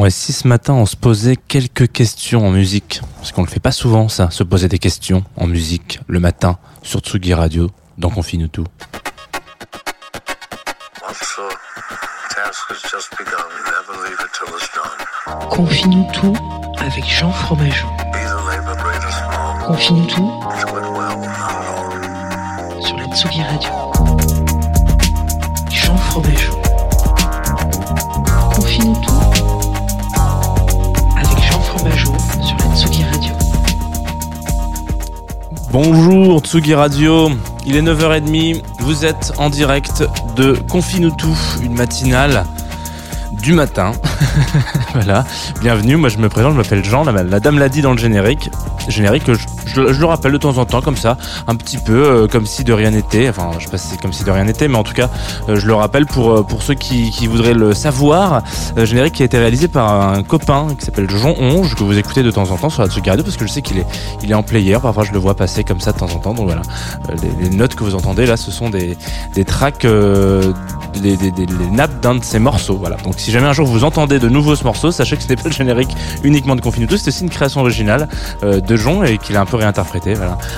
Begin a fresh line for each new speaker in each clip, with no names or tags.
Bon, et si ce matin on se posait quelques questions en musique Parce qu'on le fait pas souvent ça, se poser des questions en musique le matin sur Tsugi Radio, donc on finit tout.
Once the task has just begun, never leave it till it's done.
Confine-nous tout avec Jean Fromageau. Confine-nous tout sur la Tsugi Radio.
Bonjour Tsugi Radio, il est 9h30, vous êtes en direct de Confine tout, une matinale du matin. voilà, bienvenue, moi je me présente, je m'appelle Jean, la, dame l'a dit dans le générique. Générique que je, je- le rappelle de temps en temps comme ça, un petit peu euh, comme si de rien n'était, enfin je sais pas si c'est comme si de rien n'était, mais en tout cas euh, je le rappelle pour, euh, pour ceux qui, qui voudraient le savoir, générique qui a été réalisé par un copain qui s'appelle Jean Onge, que vous écoutez de temps en temps sur la Tsugi parce que je sais qu'il est, il est en player, parfois je le vois passer comme ça de temps en temps, donc voilà. Les, notes que vous entendez là, ce sont des, des tracks, des, nappes d'un de ses morceaux, voilà. Donc si jamais un jour vous entendez de nouveau ce morceau, sachez que ce n'est pas le générique uniquement de Confinuto, c'est aussi une création originale euh, de Jean et qu'il a un peu réinterprété.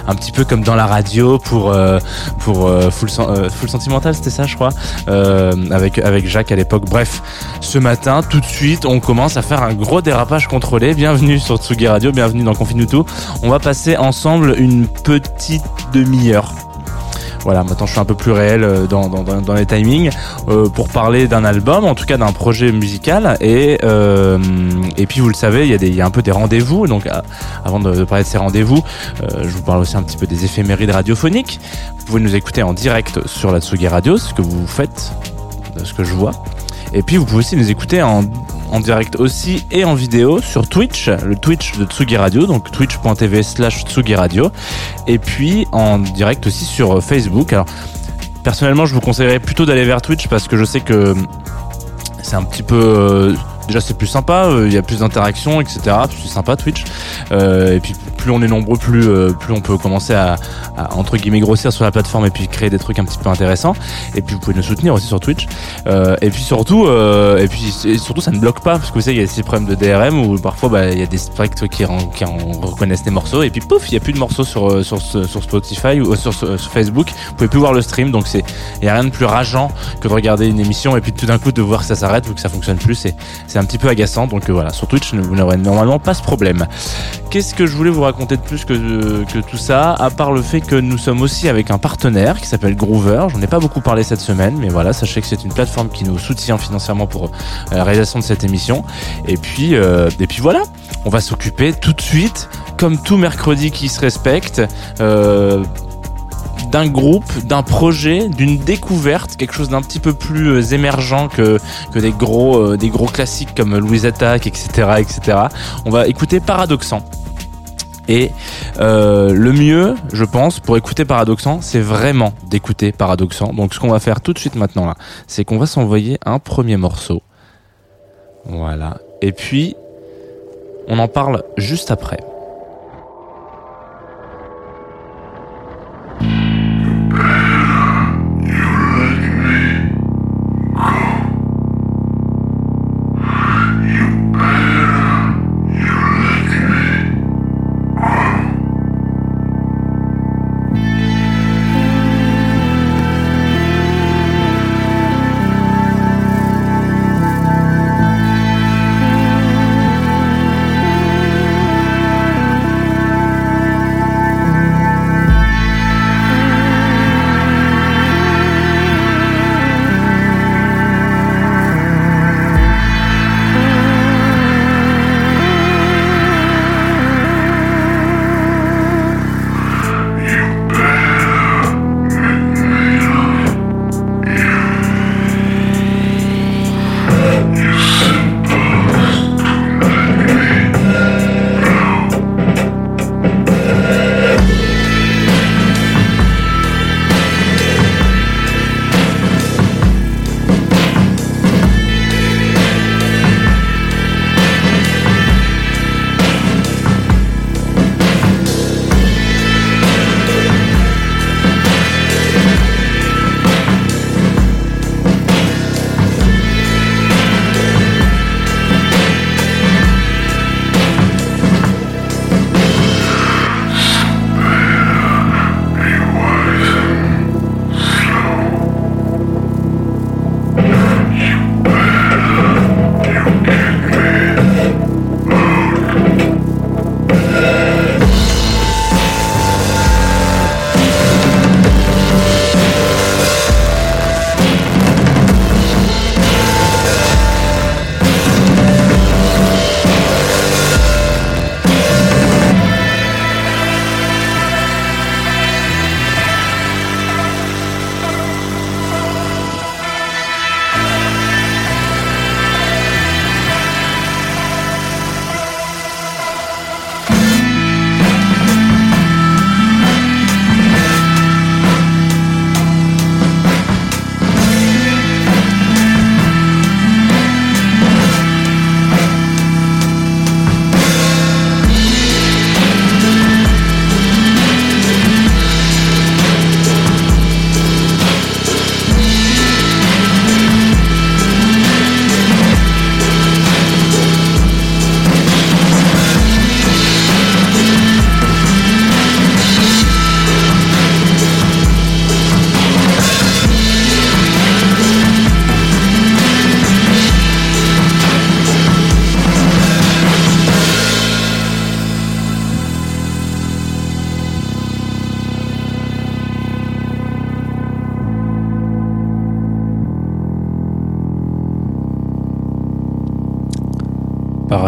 Un petit peu comme dans la radio pour, euh, pour euh, Full, Sen- Full Sentimental, c'était ça je crois, avec, Jacques à l'époque. Bref, ce matin, tout de suite, on commence à faire un gros dérapage contrôlé. Bienvenue sur Tsugi Radio, bienvenue dans Confinuto. On va passer ensemble une petite demi-heure. Voilà, maintenant je suis un peu plus réel euh, dans, les timings euh, pour parler d'un album, en tout cas d'un projet musical. Et, euh, puis vous le savez, il y, a un peu des rendez-vous. Donc avant de, parler de ces rendez-vous, je vous parle aussi un petit peu des éphémérides radiophoniques. Vous pouvez nous écouter en direct sur la Tsugi Radio, ce que vous faites, de ce que je vois. Et puis vous pouvez aussi nous écouter en, en direct aussi et en vidéo sur Twitch, le Twitch de Tsugi Radio, donc twitch.tv slash Tsugi Radio. Et puis en direct aussi sur euh, Facebook. Alors personnellement je vous conseillerais plutôt d'aller vers Twitch parce que je sais que c'est un petit peu... Déjà c'est plus sympa, euh, il y a plus d'interactions, etc. C'est sympa Twitch. Euh, et puis plus on est nombreux, plus euh, plus on peut commencer à, entre guillemets grossir sur la plateforme et puis créer des trucs un petit peu intéressants. Et puis vous pouvez nous soutenir aussi sur Twitch. Et puis surtout, et puis surtout ça ne bloque pas parce que vous savez il y a ces problèmes de DRM où parfois bah, il y a des strikes qui, en- qui en reconnaissent des morceaux et puis pouf il y a plus de morceaux sur sur, Spotify ou sur, Facebook. Vous pouvez plus voir le stream donc c'est il y a rien de plus rageant que de regarder une émission et puis tout d'un coup de voir que ça s'arrête ou que ça fonctionne plus. C'est un petit peu agaçant. Donc euh, voilà, sur Twitch, vous n'aurez normalement pas ce problème. Qu'est-ce que je voulais vous raconter de plus que, que tout ça, à part le fait que nous sommes aussi avec un partenaire qui s'appelle Groover. J'en ai pas beaucoup parlé cette semaine, mais voilà, sachez que c'est une plateforme qui nous soutient financièrement pour euh, la réalisation de cette émission. Et puis, euh, voilà, on va s'occuper tout de suite, comme tout mercredi qui se respecte. Euh, d'un groupe, d'un projet, d'une découverte, quelque chose d'un petit peu plus euh, émergent que, que des gros, euh, des gros classiques comme Louise Attack, etc., etc. On va écouter Paradoxant. Et euh, le mieux, je pense, pour écouter Paradoxant, c'est vraiment d'écouter Paradoxant. Donc ce qu'on va faire tout de suite maintenant là, c'est qu'on va s'envoyer un premier morceau. Voilà. Et puis, on en parle juste après.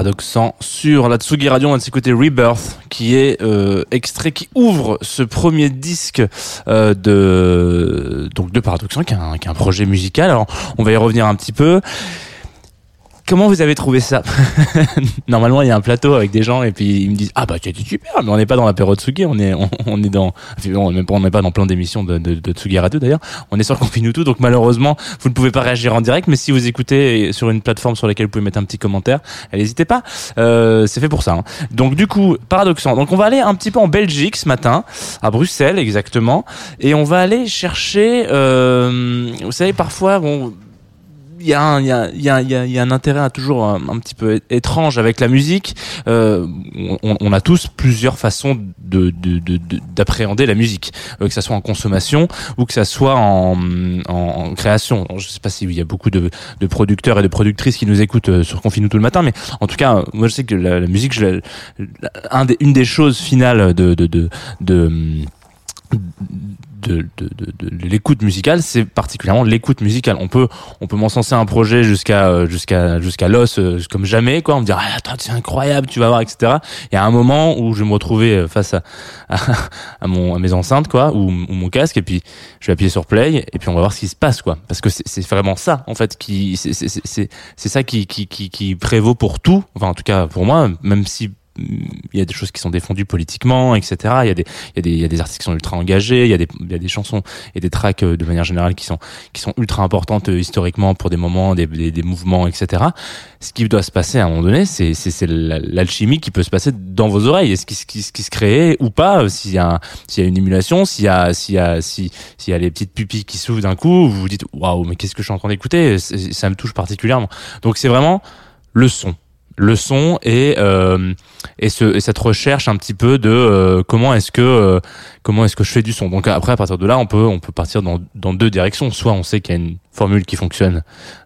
Paradoxant sur la Tsugi Radio, on va s'écouter Rebirth, qui est euh, extrait, qui ouvre ce premier disque euh, de donc de qui est un projet musical. Alors, on va y revenir un petit peu. Comment vous avez trouvé ça Normalement, il y a un plateau avec des gens et puis ils me disent ah bah c'était super, mais on n'est pas dans l'apéro Tsugi, on est on, est dans on n'est pas dans plein d'émissions de, de, Tsugi d'ailleurs. On est sur Confinuto, donc malheureusement vous ne pouvez pas réagir en direct, mais si vous écoutez sur une plateforme sur laquelle vous pouvez mettre un petit commentaire, n'hésitez pas. Euh, c'est fait pour ça. hein. Donc du coup, paradoxant. Donc on va aller un petit peu en Belgique ce matin, à Bruxelles exactement, et on va aller chercher. Euh, vous savez parfois bon il y, a un, il, y a, il, y a, y y a un intérêt à toujours un, petit peu étrange avec la musique. Euh, on, on a tous plusieurs façons de, de, de- de- d'appréhender la musique, euh, que ça soit en consommation ou que ça soit en, en, création. Je sais pas s'il y a beaucoup de, de producteurs et de productrices qui nous écoutent euh, sur Confine tout le matin, mais en tout cas, euh, moi je sais que la, musique, je la- une des choses finales de, de, de, de de, l'écoute musicale, c'est particulièrement l'écoute musicale. On peut on peut m'encenser un projet jusqu'à euh, jusqu'à jusqu'à l'os euh, comme jamais quoi. On me dire ah, attends c'est incroyable, tu vas voir etc. Il y a un moment où je vais me retrouver euh, face à à, mon à mes enceintes quoi ou, mon casque et puis je vais appuyer sur play et puis on va voir ce qui se passe quoi. Parce que c'est vraiment ça en fait qui c'est ça qui qui prévaut pour tout. Enfin en tout cas pour moi même si il y a des choses qui sont défendues politiquement, etc. Il y a des, il y a des, il y a des artistes qui sont ultra engagés. Il y a des, il y a des chansons et des tracks euh, de manière générale qui sont, qui sont ultra importantes euh, historiquement pour des moments, des, des, mouvements, etc. Ce qui doit se passer à un moment donné, c'est, c'est, c'est la- l'alchimie qui peut se passer dans vos oreilles. Et ce qui, ce qui, qui se crée ou pas, euh, s'il y a, s'il y a une émulation, s'il y a, s'il y a, si, s'il y a les petites pupilles qui s'ouvrent d'un coup, vous vous dites, waouh, mais qu'est-ce que je suis en train d'écouter? Ça me touche particulièrement. Donc c'est vraiment le son le son et euh, et, ce, et cette recherche un petit peu de euh, comment est-ce que euh, comment est-ce que je fais du son. Donc après à partir de là, on peut on peut partir dans dans deux directions. Soit on sait qu'il y a une formule qui fonctionne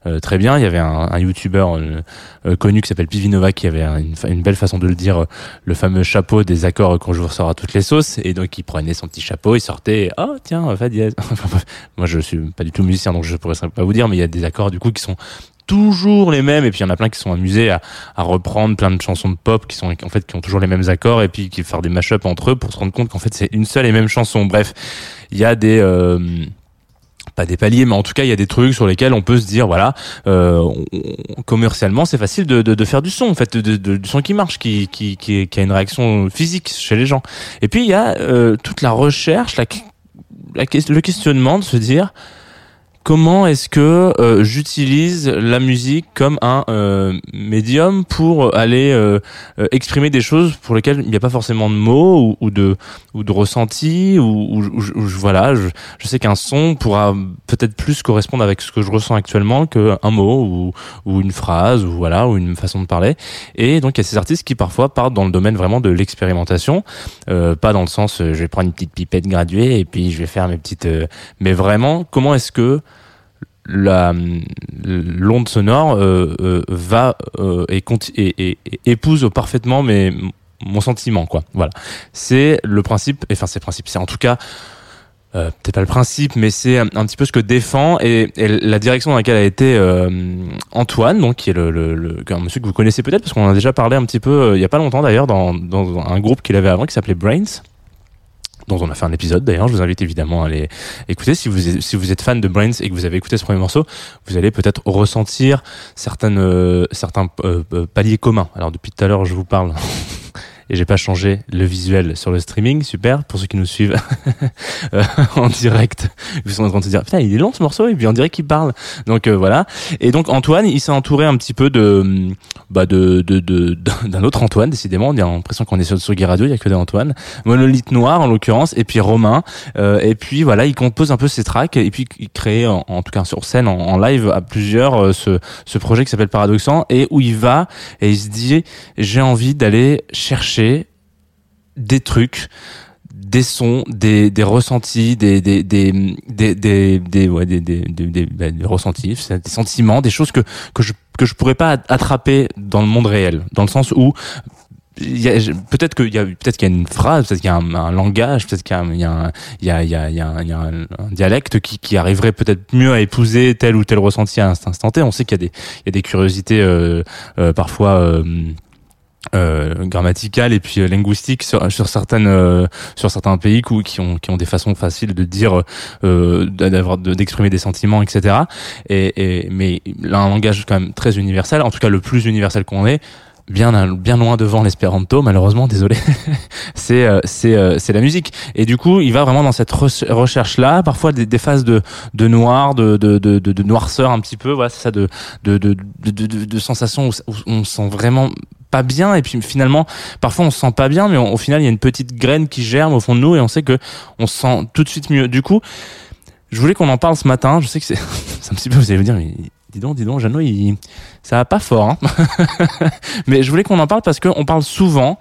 euh, très bien. Il y avait un, un youtubeur euh, euh, connu qui s'appelle Pivinova qui avait une, une belle façon de le dire, le fameux chapeau des accords quand je vous ressors à toutes les sauces. Et donc il prenait son petit chapeau, il sortait, oh tiens, fa dièse. Moi je suis pas du tout musicien donc je pourrais pas vous dire, mais il y a des accords du coup qui sont toujours les mêmes et puis il y en a plein qui sont amusés à, à reprendre plein de chansons de pop qui sont en fait qui ont toujours les mêmes accords et puis qui faire des mashups entre eux pour se rendre compte qu'en fait c'est une seule et même chanson bref il y a des euh, pas des paliers, mais en tout cas, il y a des trucs sur lesquels on peut se dire, voilà, euh, commercialement, c'est facile de, de, de faire du son, en fait, de, du son qui marche, qui, qui, qui, qui a une réaction physique chez les gens. Et puis, il y a euh, toute la recherche, la, la, le questionnement de se dire, comment est-ce que euh, j'utilise la musique comme un euh, médium pour aller euh, euh, exprimer des choses pour lesquelles il n'y a pas forcément de mots ou, de ou de ressenti ou, ou- ou- voilà je, je sais qu'un son pourra peut-être plus correspondre avec ce que je ressens actuellement qu'un mot ou, une phrase ou voilà ou une façon de parler. Et donc il y a ces artistes qui parfois partent dans le domaine vraiment de l'expérimentation euh, pas dans le sens euh, je vais prendre une petite pipette graduée et puis je vais faire mes petites euh, mais vraiment comment est-ce que l'onde sonore euh, euh, va euh, et, et, et- et épouse parfaitement mes mon sentiment quoi. Voilà. C'est le principe enfin c'est le principe c'est en tout cas euh, peut-être pas le principe, mais c'est un, un petit peu ce que défend et, et la direction dans laquelle a été euh, Antoine, donc qui est le, le, le- un monsieur que vous connaissez peut-être parce qu'on en a déjà parlé un petit peu euh, il y a pas longtemps d'ailleurs dans, dans un groupe qu'il avait avant qui s'appelait Brains dont on a fait un épisode d'ailleurs. Je vous invite évidemment à aller écouter. Si vous, êtes fan de Brains et que vous avez écouté ce premier morceau, vous allez peut-être ressentir certaines, euh, certains euh, euh, paliers communs. Alors depuis tout à l'heure, je vous parle. Et j'ai pas changé le visuel sur le streaming, super. Pour ceux qui nous suivent euh, en direct, ils sont en train de se dire putain il est long ce morceau et puis on dirait qu'il parle. Donc euh, voilà. Et donc Antoine, il s'est entouré un petit peu de bah de de de d'un autre Antoine décidément. On a l'impression qu'on est sur Tsugi Radio, il y a que des Antoine. Monolithe Noir en l'occurrence et puis Romain. Euh, et puis voilà, il compose un peu ses tracks et puis il crée en, tout cas sur scène en, live à plusieurs euh, ce ce projet qui s'appelle Paradoxant et où il va et il se dit j'ai envie d'aller chercher des trucs des sons, des, des ressentis, des des des ressentis, des sentiments, des choses que que je que je pourrais pas attraper dans le monde réel, dans le sens où peut-être qu'il y a peut-être qu'il y a une phrase, peut-être qu'il y a un, langage, peut-être qu'il y a, un- il y a, il y a, il y a, un dialecte qui, qui arriverait peut-être mieux à épouser tel ou tel ressenti à un instant T. On sait qu'il y a des, il y a des curiosités euh, euh, parfois. Euh, euh, grammaticales et puis euh, linguistiques sur, sur certaines euh, sur certains pays qui, ont qui ont des façons faciles de dire euh, d'avoir de- d'exprimer des sentiments etc et, et mais là un langage quand même très universel en tout cas le plus universel qu'on ait bien bien loin devant l'espéranto malheureusement désolé. C'est euh, c'est euh, c'est la musique. Et du coup il va vraiment dans cette recherche là parfois des, des phases de de noir de de, de de noirceur un petit peu voilà c'est ça de de de de, de, de, sensations où, on se sent vraiment pas bien et puis finalement parfois on se sent pas bien mais au final il y a une petite graine qui germe au fond de nous et on sait que on se sent tout de suite mieux. Du coup je voulais qu'on en parle ce matin. Je sais que c'est un petit peu vous allez me dire mais dis donc dis donc Jeannot il ça va pas fort hein. Mais je voulais qu'on en parle parce qu'on parle souvent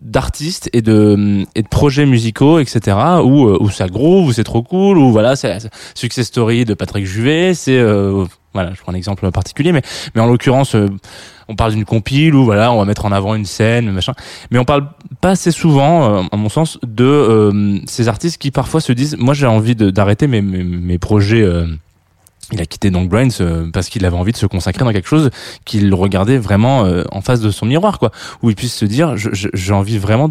d'artistes et de et de projets musicaux etc où euh, où ça groove où c'est trop cool ou voilà c'est success story de Patrick Juvet c'est euh, voilà je prends un exemple particulier mais mais en l'occurrence euh, on parle d'une compile où voilà on va mettre en avant une scène machin. Mais on parle pas assez souvent euh, à mon sens de euh, ces artistes qui parfois se disent moi j'ai envie d'arrêter mes, mes mes projets euh, il a quitté donc Brains euh, parce qu'il avait envie de se consacrer dans quelque chose qu'il regardait vraiment euh, en face de son miroir quoi. Où il puisse se dire j'ai envie vraiment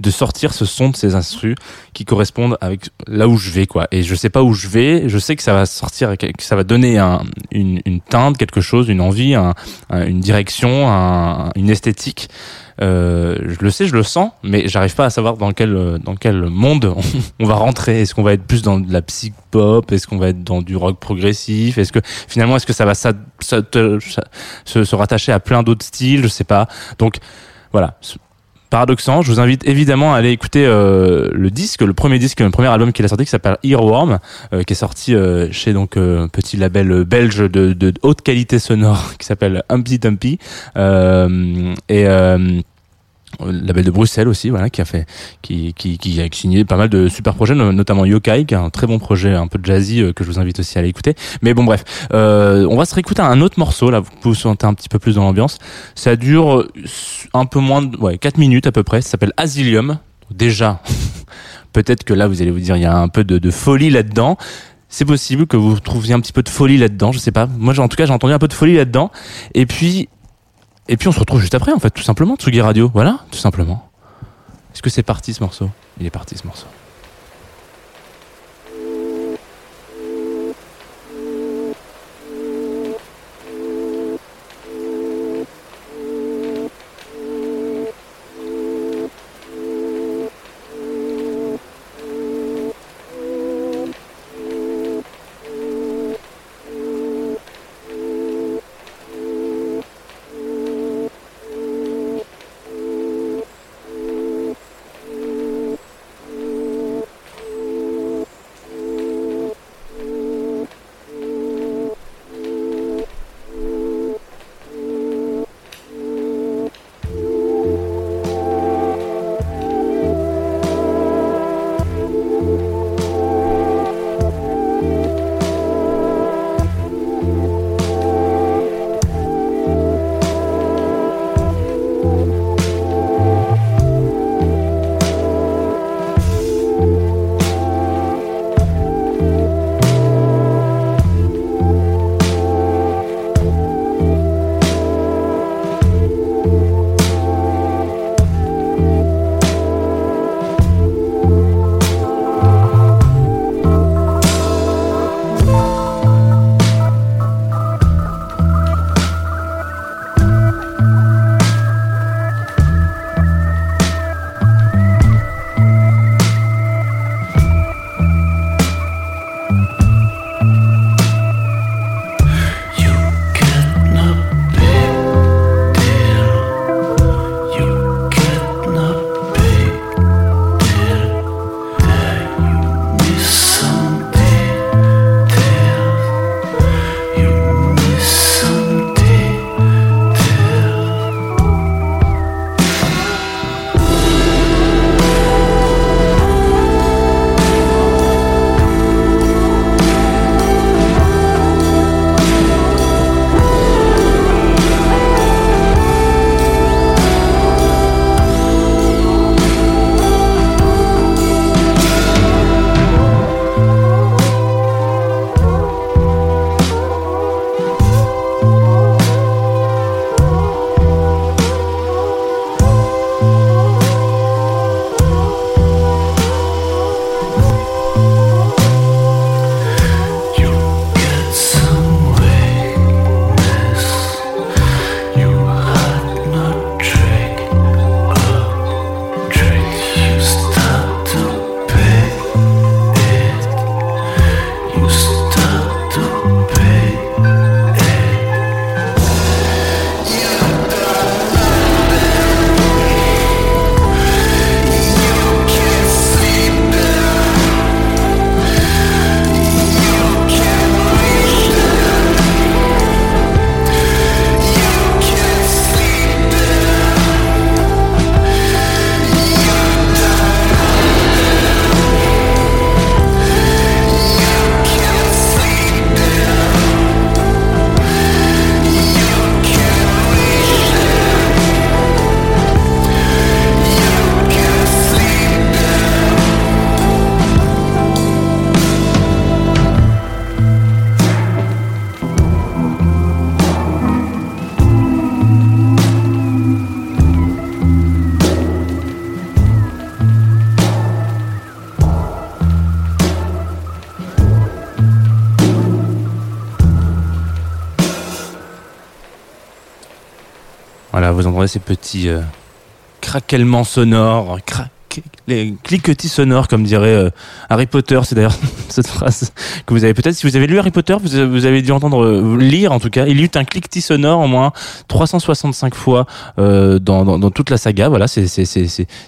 de- sortir ce son de ces instrus qui correspondent avec là où je vais quoi. Et je sais pas où je vais je sais que ça va sortir que ça va donner un, une, une teinte quelque chose une envie un- une direction un- une esthétique euh, je le sais, je le sens, mais j'arrive pas à savoir dans quel euh, dans quel monde on, va rentrer. Est-ce qu'on va être plus dans de la psych pop? Est-ce qu'on va être dans du rock progressif? Est-ce que finalement est-ce que ça va ça- se, se rattacher à plein d'autres styles? Je sais pas. Donc voilà. Paradoxant, je vous invite évidemment à aller écouter euh, le disque, le premier disque, le premier album qu'il a sorti qui s'appelle Earworm, euh, qui est sorti euh, chez donc euh, un petit label belge de, de haute qualité sonore qui s'appelle Humpty Dumpty. Euh, et euh, le label de Bruxelles aussi voilà qui a fait qui, qui, qui a signé pas mal de super projets no- notamment Yokai qui est un très bon projet un peu jazzy euh, que je vous invite aussi à aller écouter. Mais bon bref euh, on va se réécouter un autre morceau là vous vous sentez un petit peu plus dans l'ambiance. Ça dure euh, un peu moins de ouais 4 minutes à peu près. Ça s'appelle Asilium déjà peut-être que là vous allez vous dire il y a un peu de, de folie là-dedans. C'est possible que vous trouviez un petit peu de folie là-dedans, je sais pas. Moi, en tout cas, j'ai entendu un peu de folie là-dedans. Et puis, et puis, on se retrouve juste après, en fait, tout simplement, Tsugi Radio. Voilà, tout simplement. Est-ce que c'est parti ce morceau? Il est parti ce morceau. Ces petits euh, craquements sonores, cra- les cliquetis sonores, comme dirait euh, Harry Potter. C'est d'ailleurs cette phrase que vous avez peut-être, si vous avez lu Harry Potter, vous avez, dû entendre, euh, lire en tout cas. Il y eut un cliquetis sonore au moins 365 fois euh, dans, dans, dans toute la saga. Voilà, c'est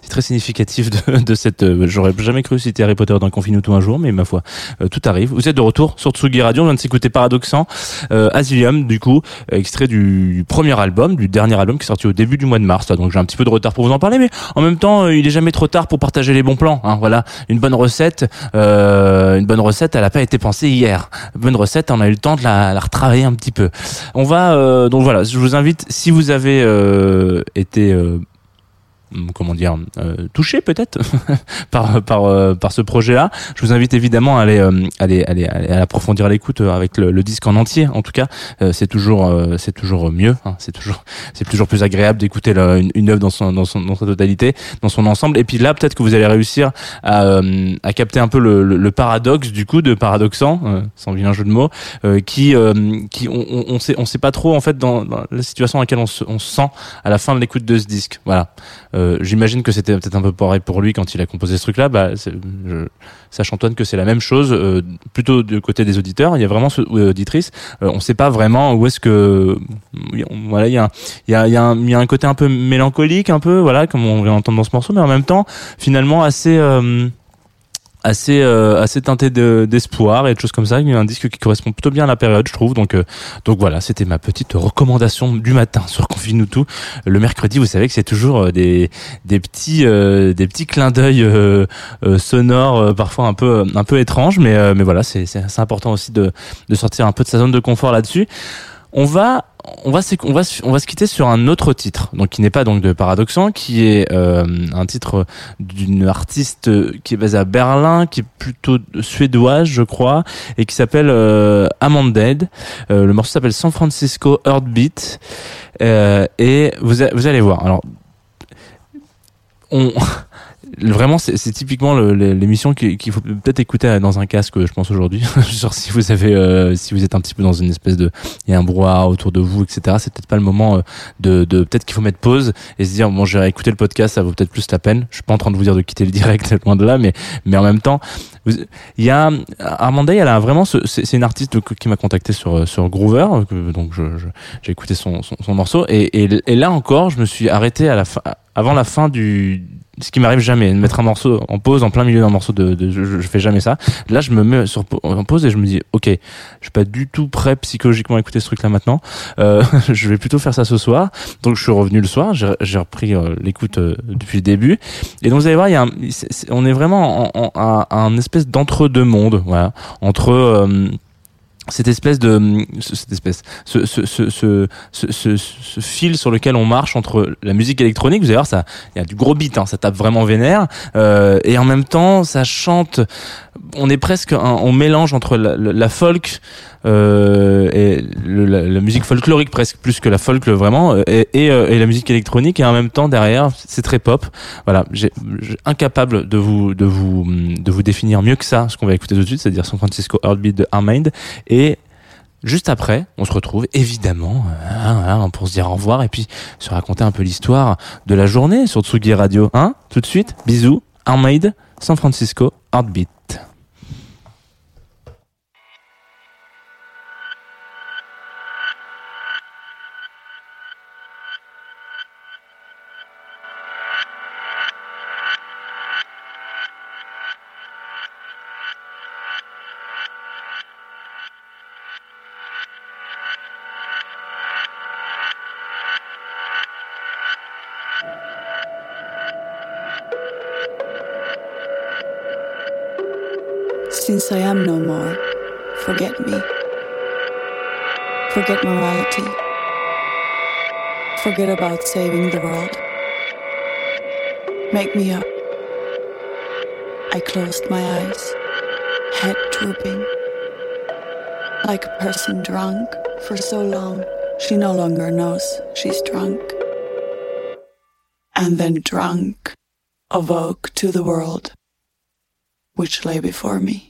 très significatif de, de cette. euh, J'aurais jamais cru citer Harry Potter dans Confine tout un jour, mais ma foi, tout arrive. Vous êtes de retour sur Tsugi Radio. On vient de s'écouter Paradoxant, euh, Asylum, du coup, extrait du premier album, du dernier album qui est sorti au début du mois de mars. Donc j'ai un petit peu de retard pour vous en parler, mais en même temps, il est jamais trop tard pour partager les bons plans. Hein, voilà, une bonne recette, euh, une bonne recette, elle a pas été pensée hier. Une bonne recette, on a eu le temps de la, la retravailler un petit peu. On va euh, donc voilà, je vous invite si vous avez euh, été euh, comment dire euh, touché peut-être par par euh, par ce projet-là. Je vous invite évidemment à aller euh, aller aller, aller approfondir l'écoute euh, avec le, le disque en entier. En tout cas, euh, c'est toujours euh, c'est toujours mieux. hein. c'est toujours c'est toujours plus agréable d'écouter une, une œuvre dans son dans son dans sa totalité, dans son ensemble. Et puis là, peut-être que vous allez réussir à euh, à capter un peu le, le, le paradoxe du coup de paradoxant, euh, sans vilain jeu de mots, euh, qui euh, qui on, on, on sait on sait pas trop en fait dans, dans la situation dans laquelle on se, on se sent à la fin de l'écoute de ce disque. Voilà. Euh, J'imagine que c'était peut-être un peu pareil pour lui quand il a composé ce truc-là. Bah, sache Antoine que c'est la même chose, euh, plutôt du côté des auditeurs. Il y a vraiment ce, auditrices. Euh, on ne sait pas vraiment où est-ce que voilà, il y a, y a, un, y a un côté un peu mélancolique, un peu voilà, comme on vient d'entendre dans ce morceau, mais en même temps, finalement assez euh, assez euh, assez teinté de- d'espoir et de choses comme ça. Il y a un disque qui correspond plutôt bien à la période, je trouve. Donc euh, donc voilà, c'était ma petite recommandation du matin sur Confine tout. Le mercredi, vous savez que c'est toujours euh, des des petits euh, des petits clins d'œil euh, euh, sonores parfois un peu un peu étranges, mais mais voilà, c'est c'est important aussi de de sortir un peu de sa zone de confort là-dessus. On va on va, se- on va, se- quitter sur un autre titre, donc qui n'est pas donc de Paradoxant, qui est euh, un titre d'une artiste qui est basée à Berlin, qui est plutôt suédoise, je crois, et qui s'appelle euh, Amanded. Euh, le morceau s'appelle San Francisco Heartbeat, euh, et vous, vous allez voir. Alors, on vraiment c'est typiquement l'émission qui- qu'il faut peut-être écouter dans un casque je pense aujourd'hui. Genre si vous avez euh, si vous êtes un petit peu dans une espèce de il y a un brouhaha autour de vous etc c'est peut-être pas le moment euh, de, de peut-être qu'il faut mettre pause et se dire bon je vais écouter le podcast ça vaut peut-être plus la peine. Je suis pas en train de vous dire de quitter le direct loin de là mais mais en même temps il y a Armanda elle a vraiment ce- c'est c'est une artiste qui m'a contacté sur sur Groover euh, donc j'ai écouté son, son, son morceau. Et, et, et là encore je me suis arrêté à la fin avant la fin du ce qui m'arrive jamais de mettre un morceau en pause en plein milieu d'un morceau de, de je, je fais jamais ça. Là je me mets sur en pause et je me dis ok je suis pas du tout prêt psychologiquement à écouter ce truc là maintenant. Euh, je vais plutôt faire ça ce soir. Donc je suis revenu le soir j'ai repris euh, l'écoute euh, depuis le début. Et donc vous allez voir il y a un, on est vraiment en, en- à un espèce d'entre deux mondes voilà. Entre euh, cette espèce de ce- cette espèce ce ce ce ce, ce, ce- ce fil sur lequel on marche entre la musique électronique vous allez voir ça il y a du gros beat hein, ça tape vraiment vénère euh, et en même temps ça chante on est presque un, on mélange entre la, folk euh, et la, musique folklorique presque plus que la folk vraiment euh, euh, et la musique électronique et en même temps derrière c'est très pop voilà j'ai incapable de vous de vous de vous définir mieux que ça ce qu'on va écouter tout de suite c'est-à-dire San Francisco Heartbeat de Armind et Juste après, on se retrouve évidemment euh, hein, hein, pour se dire au revoir et puis se raconter un peu l'histoire de la journée sur Tsugi Radio. Hein Tout de suite, bisous, Armade, San Francisco, Heartbeat.
Since I am no more, forget me. Forget morality. Forget about saving the world. Make me up. I closed my eyes, head drooping. Like a person drunk for so long, she no longer knows she's drunk. And then drunk, awoke to the world which lay before me.